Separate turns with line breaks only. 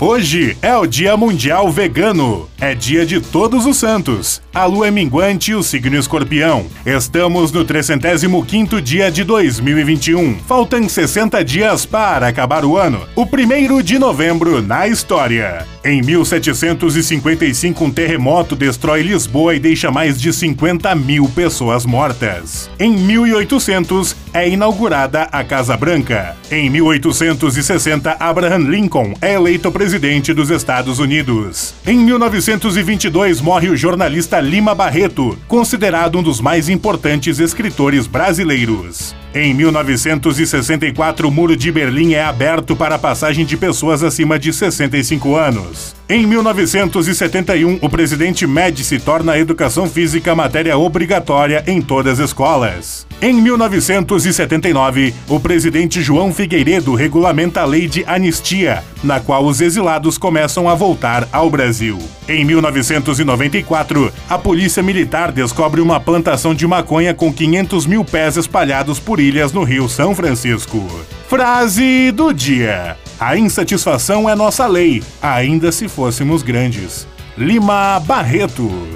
Hoje é o Dia Mundial Vegano. É dia de Todos os Santos. A lua é minguante e o signo escorpião. Estamos no 35 dia de 2021. Faltam 60 dias para acabar o ano. O primeiro de novembro na história. Em 1755, um terremoto destrói Lisboa e deixa mais de 50 mil pessoas mortas. Em 1800, é inaugurada a Casa Branca. Em 1860, Abraham Lincoln é eleito presidente dos Estados Unidos. Em 1922, morre o jornalista Lima Barreto, considerado um dos mais importantes escritores brasileiros. Em 1964, o Muro de Berlim é aberto para a passagem de pessoas acima de 65 anos. Em 1971, o presidente Médici torna a educação física matéria obrigatória em todas as escolas. Em 1979, o presidente João Figueiredo regulamenta a lei de anistia, na qual os exilados começam a voltar ao Brasil. Em 1994, a polícia militar descobre uma plantação de maconha com 500 mil pés espalhados por ilhas no Rio São Francisco. Frase do dia: A insatisfação é nossa lei, ainda se fôssemos grandes. Lima Barreto.